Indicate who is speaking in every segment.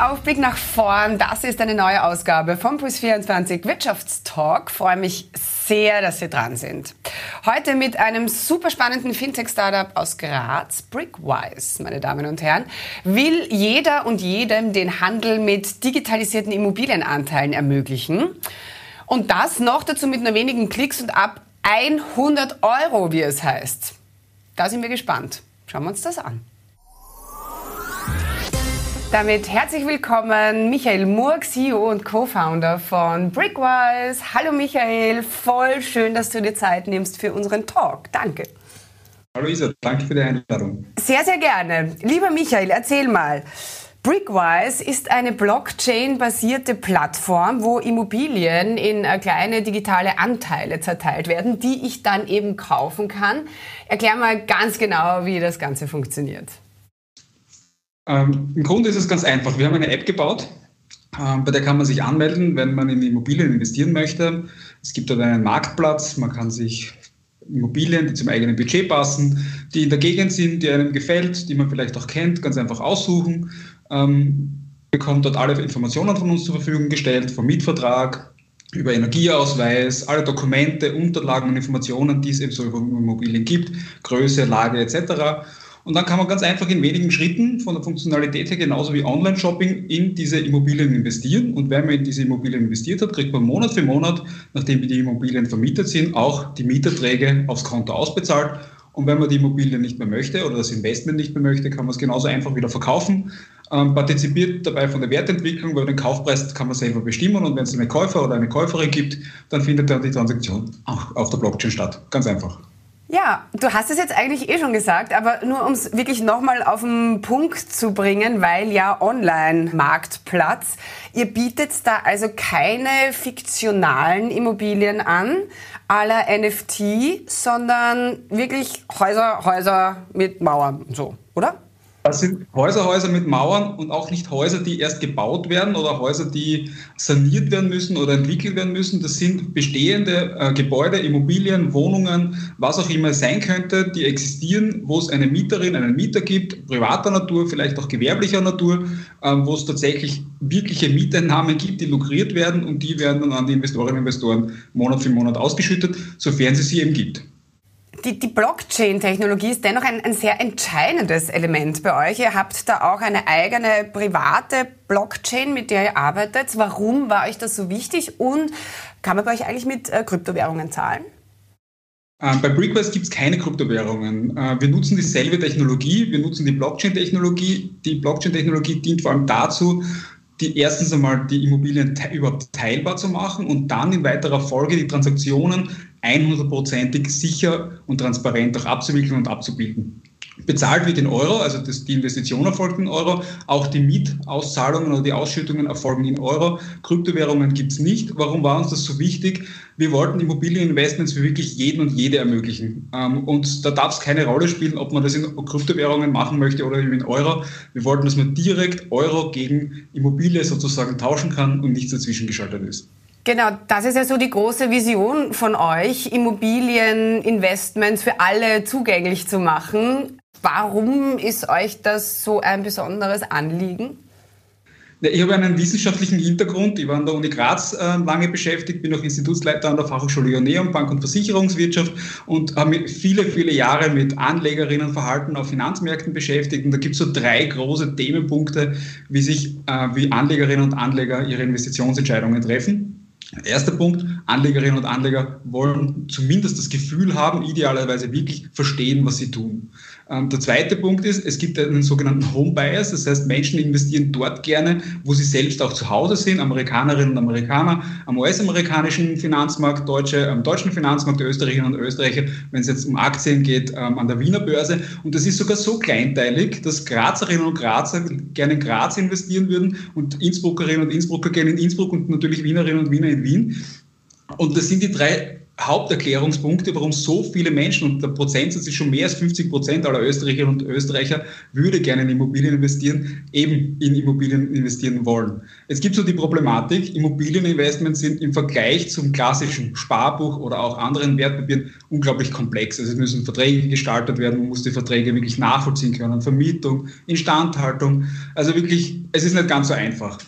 Speaker 1: Auf, nach vorn. Das ist eine neue Ausgabe vom Puls24 Wirtschaftstalk. Freue mich sehr, dass Sie dran sind. Heute mit einem super spannenden Fintech-Startup aus Graz, Brickwise, meine Damen und Herren, will jeder und jedem den Handel mit digitalisierten Immobilienanteilen ermöglichen. Und das noch dazu mit nur wenigen Klicks und ab 100 Euro, wie es heißt. Da sind wir gespannt. Schauen wir uns das an. Damit herzlich willkommen, Michael Murg, CEO und Co-Founder von Brickwise. Hallo Michael, voll schön, dass du dir Zeit nimmst für unseren Talk. Danke.
Speaker 2: Hallo Isa, danke für die Einladung.
Speaker 1: Sehr, sehr gerne. Lieber Michael, erzähl mal. Brickwise ist eine Blockchain-basierte Plattform, wo Immobilien in äh, kleine digitale Anteile zerteilt werden, die ich dann eben kaufen kann. Erklär mal ganz genau, wie das Ganze funktioniert.
Speaker 2: Ähm, Im Grunde ist es ganz einfach. Wir haben eine App gebaut, ähm, bei der kann man sich anmelden, wenn man in Immobilien investieren möchte. Es gibt dort einen Marktplatz, man kann sich Immobilien, die zum eigenen Budget passen, die in der Gegend sind, die einem gefällt, die man vielleicht auch kennt, ganz einfach aussuchen. Ähm, bekommt dort alle Informationen von uns zur Verfügung gestellt, vom Mietvertrag, über Energieausweis, alle Dokumente, Unterlagen und Informationen, die es eben so über Immobilien gibt, Größe, Lage etc. Und dann kann man ganz einfach in wenigen Schritten von der Funktionalität her genauso wie Online-Shopping in diese Immobilien investieren. Und wenn man in diese Immobilien investiert hat, kriegt man Monat für Monat, nachdem die Immobilien vermietet sind, auch die Mieterträge aufs Konto ausbezahlt. Und wenn man die Immobilien nicht mehr möchte oder das Investment nicht mehr möchte, kann man es genauso einfach wieder verkaufen. Ähm, partizipiert dabei von der Wertentwicklung, weil den Kaufpreis kann man selber bestimmen und wenn es einen Käufer oder eine Käuferin gibt, dann findet dann die Transaktion auch auf der Blockchain statt. Ganz einfach.
Speaker 1: Ja, du hast es jetzt eigentlich eh schon gesagt, aber nur um es wirklich nochmal auf den Punkt zu bringen, weil ja Online-Marktplatz. Ihr bietet da also keine fiktionalen Immobilien an, aller NFT, sondern wirklich Häuser, Häuser mit Mauern und so, oder?
Speaker 2: Das sind Häuser, Häuser mit Mauern und auch nicht Häuser, die erst gebaut werden oder Häuser, die saniert werden müssen oder entwickelt werden müssen. Das sind bestehende äh, Gebäude, Immobilien, Wohnungen, was auch immer es sein könnte, die existieren, wo es eine Mieterin, einen Mieter gibt, privater Natur, vielleicht auch gewerblicher Natur, äh, wo es tatsächlich wirkliche Mieteinnahmen gibt, die lukriert werden und die werden dann an die Investorinnen und Investoren Monat für Monat ausgeschüttet, sofern es sie eben gibt
Speaker 1: die, die Blockchain-Technologie ist dennoch ein, ein, sehr entscheidendes Element bei euch. Ihr habt da auch eine eigene private Blockchain, mit der ihr arbeitet. Warum war euch das so wichtig und kann man bei euch eigentlich mit äh, Kryptowährungen zahlen?
Speaker 2: Ähm, bei Brickwise gibt es keine Kryptowährungen. Äh, wir nutzen dieselbe Technologie, wir nutzen die Blockchain-Technologie. Die Blockchain-Technologie dient vor allem dazu, die erstens einmal die Immobilien te überhaupt teilbar zu machen und dann in weiterer Folge die Transaktionen 100%ig sicher und transparent auch abzuwickeln und abzubilden. Bezahlt wird in Euro, also das, die Investition erfolgt in Euro, auch die Mietauszahlungen oder die Ausschüttungen erfolgen in Euro. Kryptowährungen gibt es nicht. Warum war uns das so wichtig? Wir wollten Immobilieninvestments für wirklich jeden und jede ermöglichen. Ähm, und da darf es keine Rolle spielen, ob man das in Kryptowährungen machen möchte oder in Euro. Wir wollten, dass man direkt Euro gegen Immobilie sozusagen tauschen kann und nichts dazwischen geschaltet ist.
Speaker 1: Genau, das ist ja so die große Vision von euch, Immobilieninvestments für alle zugänglich zu machen. Warum ist euch das so ein besonderes Anliegen?
Speaker 2: Ich habe einen wissenschaftlichen Hintergrund. Ich war an der Uni Graz äh, lange beschäftigt, bin auch Institutsleiter an der Fachhochschule Ioneum, Bank- und Versicherungswirtschaft und habe mich viele, viele Jahre mit Anlegerinnenverhalten auf Finanzmärkten beschäftigt. Und da gibt es so drei große Themenpunkte, wie sich äh, wie Anlegerinnen und Anleger ihre Investitionsentscheidungen treffen. Erster Punkt, Anlegerinnen und Anleger wollen zumindest das Gefühl haben, idealerweise wirklich verstehen, was sie tun. Ähm, der zweite Punkt ist, es gibt einen sogenannten Home Bias, das heißt, Menschen investieren dort gerne, wo sie selbst auch zu Hause sind, Amerikanerinnen und Amerikaner, am US-amerikanischen Finanzmarkt, Deutsche, am deutschen Finanzmarkt, Österreicherinnen und Österreicher, wenn es jetzt um Aktien geht, ähm, an der Wiener Börse. Und das ist sogar so kleinteilig, dass Grazerinnen und Grazer gerne in Graz investieren würden und Innsbruckerinnen und Innsbrucker gerne in Innsbruck und natürlich Wienerinnen und Wiener in Wien. Und das sind die drei Haupterklärungspunkte, warum so viele Menschen, und der Prozentsatz ist schon mehr als 50 Prozent aller Österreicherinnen und Österreicher, würde gerne in Immobilien investieren, eben in Immobilien investieren wollen. Es gibt so die Problematik, Immobilieninvestments sind im Vergleich zum klassischen Sparbuch oder auch anderen Wertpapieren unglaublich komplex. Also es müssen Verträge gestaltet werden, man muss die Verträge wirklich nachvollziehen können, Vermietung, Instandhaltung. Also wirklich, es ist nicht ganz so einfach.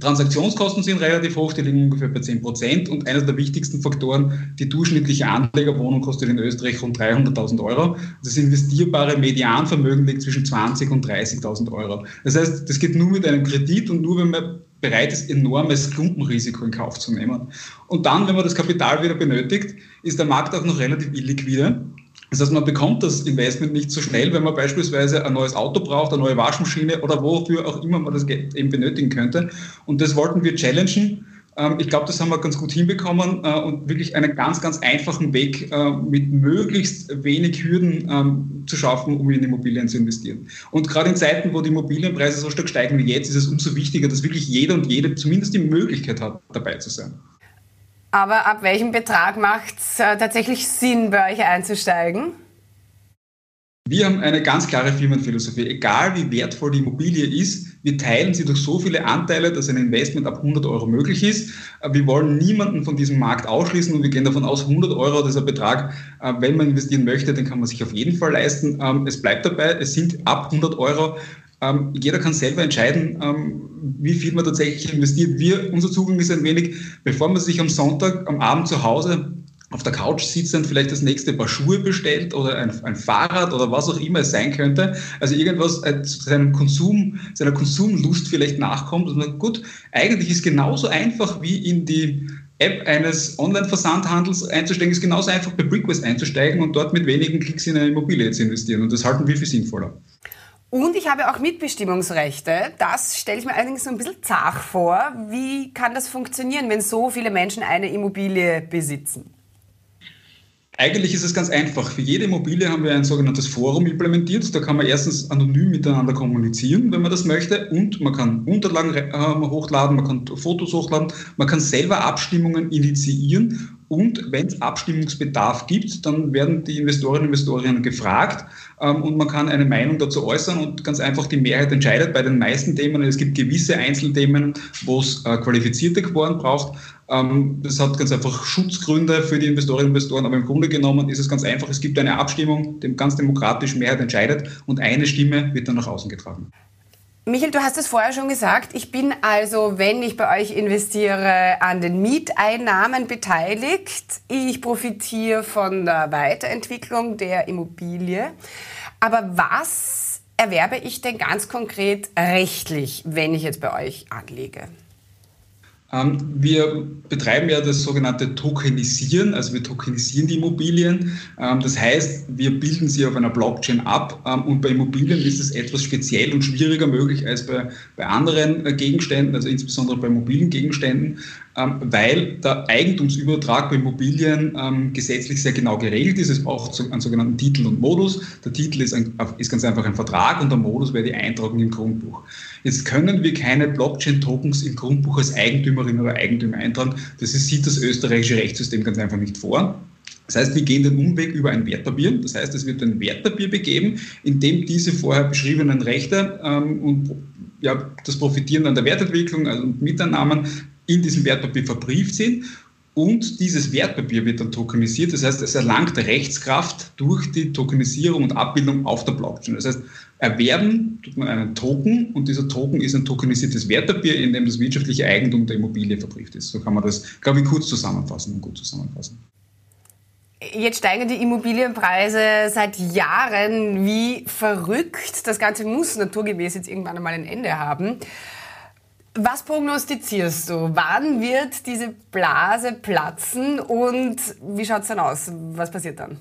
Speaker 2: Transaktionskosten sind relativ hoch, die liegen ungefähr bei 10 Prozent. Und einer der wichtigsten Faktoren, die durchschnittliche Anlegerwohnung kostet in Österreich rund 300.000 Euro. Das investierbare Medianvermögen liegt zwischen 20.000 und 30.000 Euro. Das heißt, das geht nur mit einem Kredit und nur, wenn man bereit ist, enormes Klumpenrisiko in Kauf zu nehmen. Und dann, wenn man das Kapital wieder benötigt, ist der Markt auch noch relativ illiquide. Das heißt, man bekommt das Investment nicht so schnell, wenn man beispielsweise ein neues Auto braucht, eine neue Waschmaschine oder wofür auch immer man das Geld eben benötigen könnte. Und das wollten wir challengen. Ähm, ich glaube, das haben wir ganz gut hinbekommen äh, und wirklich einen ganz, ganz einfachen Weg äh, mit möglichst wenig Hürden ähm, zu schaffen, um in Immobilien zu investieren. Und gerade in Zeiten, wo die Immobilienpreise so stark steigen wie jetzt, ist es umso wichtiger, dass wirklich jeder und jede zumindest die Möglichkeit hat, dabei zu sein.
Speaker 1: Aber ab welchem Betrag macht es äh, tatsächlich Sinn, bei euch einzusteigen?
Speaker 2: Wir haben eine ganz klare Firmenphilosophie. Egal wie wertvoll die Immobilie ist, wir teilen sie durch so viele Anteile, dass ein Investment ab 100 Euro möglich ist. Äh, wir wollen niemanden von diesem Markt ausschließen und wir gehen davon aus, 100 Euro, das ist ein Betrag, äh, wenn man investieren möchte, den kann man sich auf jeden Fall leisten. Ähm, es bleibt dabei, es sind ab 100 Euro ähm, jeder kann selber entscheiden, ähm, wie viel man tatsächlich investiert. Wir, unser Zugang ist ein wenig, bevor man sich am Sonntag, am Abend zu Hause auf der Couch sitzt und vielleicht das nächste Paar Schuhe bestellt oder ein, ein Fahrrad oder was auch immer es sein könnte. Also irgendwas äh, seinem Konsum, seiner Konsumlust vielleicht nachkommt. Und sagt, gut, eigentlich ist genauso einfach wie in die App eines Online-Versandhandels einzusteigen, ist genauso einfach bei Brickwest einzusteigen und dort mit wenigen Klicks in eine Immobilie zu investieren. Und das halten wir für sinnvoller.
Speaker 1: Und ich habe auch Mitbestimmungsrechte. Das stelle ich mir allerdings so ein bisschen zart vor. Wie kann das funktionieren, wenn so viele Menschen eine Immobilie besitzen?
Speaker 2: Eigentlich ist es ganz einfach. Für jede Immobilie haben wir ein sogenanntes Forum implementiert. Da kann man erstens anonym miteinander kommunizieren, wenn man das möchte. Und man kann Unterlagen äh, hochladen, man kann Fotos hochladen, man kann selber Abstimmungen initiieren. Und wenn es Abstimmungsbedarf gibt, dann werden die Investorinnen und Investoren gefragt ähm, und man kann eine Meinung dazu äußern und ganz einfach die Mehrheit entscheidet bei den meisten Themen. Es gibt gewisse Einzelthemen, wo es äh, qualifizierte Quoren braucht. Ähm, das hat ganz einfach Schutzgründe für die Investorinnen und Investoren, aber im Grunde genommen ist es ganz einfach. Es gibt eine Abstimmung, die ganz demokratisch Mehrheit entscheidet und eine Stimme wird dann nach außen getragen.
Speaker 1: Michael, du hast es vorher schon gesagt. Ich bin also, wenn ich bei euch investiere, an den Mieteinnahmen beteiligt. Ich profitiere von der Weiterentwicklung der Immobilie. Aber was erwerbe ich denn ganz konkret rechtlich, wenn ich jetzt bei euch anlege?
Speaker 2: Ähm, wir betreiben ja das sogenannte Tokenisieren, also wir tokenisieren die Immobilien. Ähm, das heißt, wir bilden sie auf einer Blockchain ab ähm, und bei Immobilien ist es etwas speziell und schwieriger möglich als bei, bei anderen äh, Gegenständen, also insbesondere bei mobilen Gegenständen. Ähm, weil der Eigentumsübertrag bei Immobilien ähm, gesetzlich sehr genau geregelt ist. Es braucht einen sogenannten Titel und Modus. Der Titel ist, ein, ist ganz einfach ein Vertrag und der Modus wäre die Eintragung im Grundbuch. Jetzt können wir keine Blockchain-Tokens im Grundbuch als Eigentümerin oder Eigentümer eintragen. Das ist, sieht das österreichische Rechtssystem ganz einfach nicht vor. Das heißt, wir gehen den Umweg über ein Wertpapier. Das heißt, es wird ein Wertpapier begeben, in dem diese vorher beschriebenen Rechte ähm, und ja, das Profitieren an der Wertentwicklung also Miteinnahmen in diesem Wertpapier verbrieft sind. Und dieses Wertpapier wird dann tokenisiert. Das heißt, es erlangt Rechtskraft durch die Tokenisierung und Abbildung auf der Blockchain. Das heißt, erwerben tut man einen Token und dieser Token ist ein tokenisiertes Wertpapier, in dem das wirtschaftliche Eigentum der Immobilie verbrieft ist. So kann man das, glaube ich, kurz zusammenfassen und gut zusammenfassen.
Speaker 1: Jetzt steigen die Immobilienpreise seit Jahren wie verrückt. Das Ganze muss naturgemäß jetzt irgendwann einmal ein Ende haben. Was prognostizierst du? Wann wird diese Blase platzen und wie schaut es dann aus? Was passiert dann?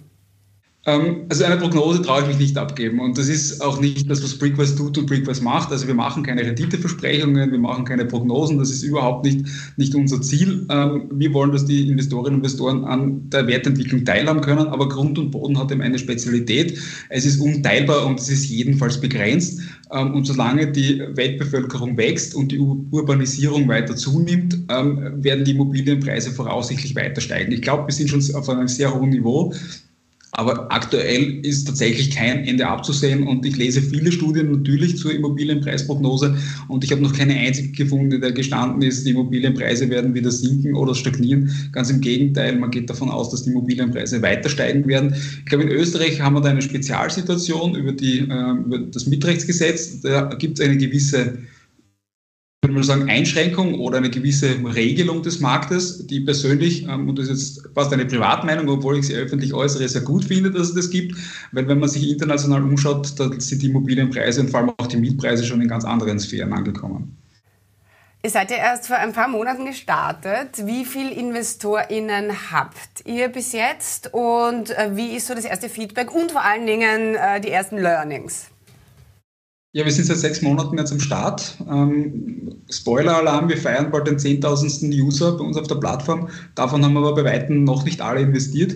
Speaker 2: Ähm, also eine Prognose traue ich mich nicht abgeben und das ist auch nicht das, was Brickwise tut und Brickwise macht. Also wir machen keine Renditeversprechungen, wir machen keine Prognosen, das ist überhaupt nicht, nicht unser Ziel. Ähm, wir wollen, dass die Investorinnen und Investoren an der Wertentwicklung teilhaben können, aber Grund und Boden hat eben eine Spezialität. Es ist unteilbar und es ist jedenfalls begrenzt ähm, und solange die Weltbevölkerung wächst und die Urbanisierung weiter zunimmt, werden die Immobilienpreise voraussichtlich weiter steigen. Ich glaube, wir sind schon auf einem sehr hohen Niveau. Aber aktuell ist tatsächlich kein Ende abzusehen und ich lese viele Studien natürlich zur Immobilienpreisprognose und ich habe noch keine einzige gefunden, der gestanden ist, die Immobilienpreise werden wieder sinken oder stagnieren. Ganz im Gegenteil, man geht davon aus, dass die Immobilienpreise weiter steigen werden. Ich glaube, in Österreich haben wir da eine Spezialsituation über, die, äh, über das Mietrechtsgesetz. Da gibt es eine gewisse würde man sagen, Einschränkung oder eine gewisse Regelung des Marktes, die persönlich, ähm, und das ist jetzt fast eine Privatmeinung, obwohl ich sie öffentlich äußere, sehr gut finde, dass es das gibt, weil wenn man sich international umschaut, da sind die Immobilienpreise und vor allem auch die Mietpreise schon in ganz anderen Sphären angekommen.
Speaker 1: Ihr seid ja erst vor ein paar Monaten gestartet. Wie viele InvestorInnen habt ihr bis jetzt und äh, wie ist so das erste Feedback und vor allen Dingen äh, die ersten Learnings?
Speaker 2: Ja, wir sind seit sechs Monaten jetzt am Start. Ähm, Spoiler-Alarm, wir feiern bald den 10.000. User bei uns auf der Plattform. Davon haben wir aber bei Weitem noch nicht alle investiert.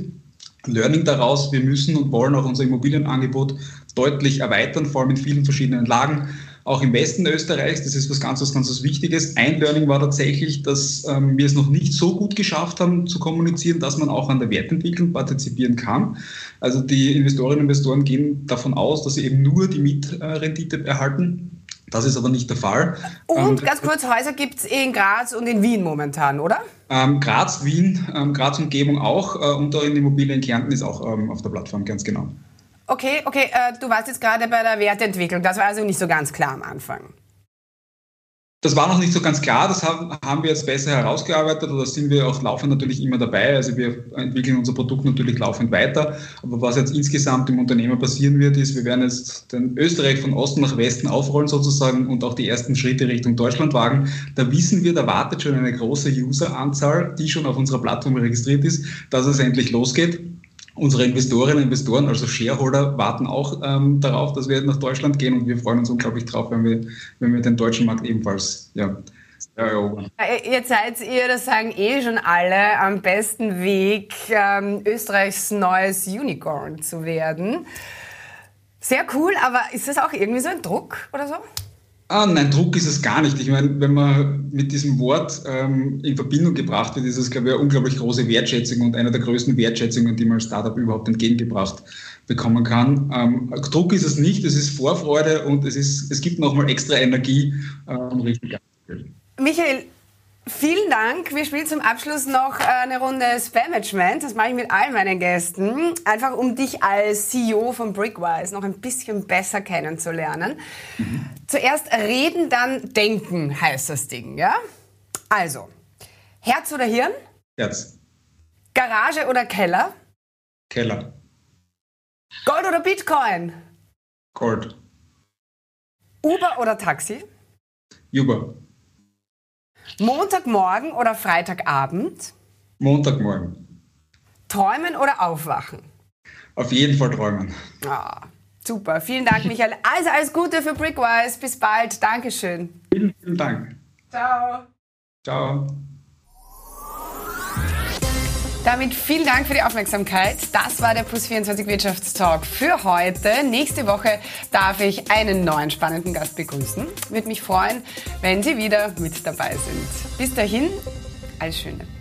Speaker 2: Learning daraus, wir müssen und wollen auch unser Immobilienangebot deutlich erweitern, vor allem in vielen verschiedenen Lagen auch im Westen Österreichs. Das ist was ganz, was ganz was Wichtiges. Ein Learning war tatsächlich, dass ähm, wir es noch nicht so gut geschafft haben zu kommunizieren, dass man auch an der Wertentwicklung partizipieren kann. Also die Investorinnen und Investoren gehen davon aus, dass sie eben nur die Mietrendite erhalten. Das ist aber nicht der Fall.
Speaker 1: Und ähm, ganz kurz, Häuser gibt es in Graz und in Wien momentan, oder?
Speaker 2: Ähm, Graz, Wien, ähm, Graz Umgebung auch äh, und auch in Immobilien Kärnten ist auch ähm, auf der Plattform, ganz genau.
Speaker 1: Okay, okay, äh, du warst jetzt gerade bei der Wertentwicklung. Das war also nicht so ganz klar am Anfang.
Speaker 2: Das war noch nicht so ganz klar, das haben, haben wir jetzt besser herausgearbeitet oder sind wir auch laufend natürlich immer dabei. Also wir entwickeln unser Produkt natürlich laufend weiter. Aber was jetzt insgesamt im Unternehmen passieren wird, ist, wir werden jetzt den Österreich von Osten nach Westen aufrollen sozusagen und auch die ersten Schritte Richtung Deutschland wagen. Da wissen wir, da wartet schon eine große Useranzahl, die schon auf unserer Plattform registriert ist, dass es endlich losgeht. Unsere Investorinnen und Investoren, also Shareholder, warten auch ähm, darauf, dass wir nach Deutschland gehen und wir freuen uns unglaublich drauf, wenn wir, wenn wir den deutschen Markt ebenfalls ja.
Speaker 1: Jetzt seid ihr, das sagen eh schon alle, am besten Weg, ähm, Österreichs neues Unicorn zu werden. Sehr cool, aber ist das auch irgendwie so ein Druck oder so?
Speaker 2: Ah, nein, Druck ist es gar nicht. Ich meine, wenn man mit diesem Wort ähm, in Verbindung gebracht wird, ist es, glaube ich, eine unglaublich große Wertschätzung und eine der größten Wertschätzungen, die man als Startup überhaupt entgegengebracht bekommen kann. Ähm, Druck ist es nicht, es ist Vorfreude und es, ist, es gibt nochmal extra Energie, ähm, richtig
Speaker 1: Michael, Vielen Dank. Wir spielen zum Abschluss noch eine Runde Spam-Management. Das mache ich mit all meinen Gästen. Einfach um dich als CEO von Brickwise noch ein bisschen besser kennenzulernen. Mhm. Zuerst reden, dann denken heißt das Ding, ja? Also, Herz oder Hirn?
Speaker 2: Herz.
Speaker 1: Garage oder Keller?
Speaker 2: Keller.
Speaker 1: Gold oder Bitcoin?
Speaker 2: Gold.
Speaker 1: Uber oder Taxi?
Speaker 2: Uber.
Speaker 1: Montagmorgen oder Freitagabend?
Speaker 2: Montagmorgen.
Speaker 1: Träumen oder aufwachen?
Speaker 2: Auf jeden Fall träumen.
Speaker 1: Ah, super. Vielen Dank, Michael. Also alles Gute für Brickwise. Bis bald. Dankeschön.
Speaker 2: Vielen, vielen Dank.
Speaker 1: Ciao.
Speaker 2: Ciao.
Speaker 1: Damit vielen Dank für die Aufmerksamkeit. Das war der Plus 24 Wirtschaftstalk für heute. Nächste Woche darf ich einen neuen spannenden Gast begrüßen. Würde mich freuen, wenn Sie wieder mit dabei sind. Bis dahin, alles Schöne.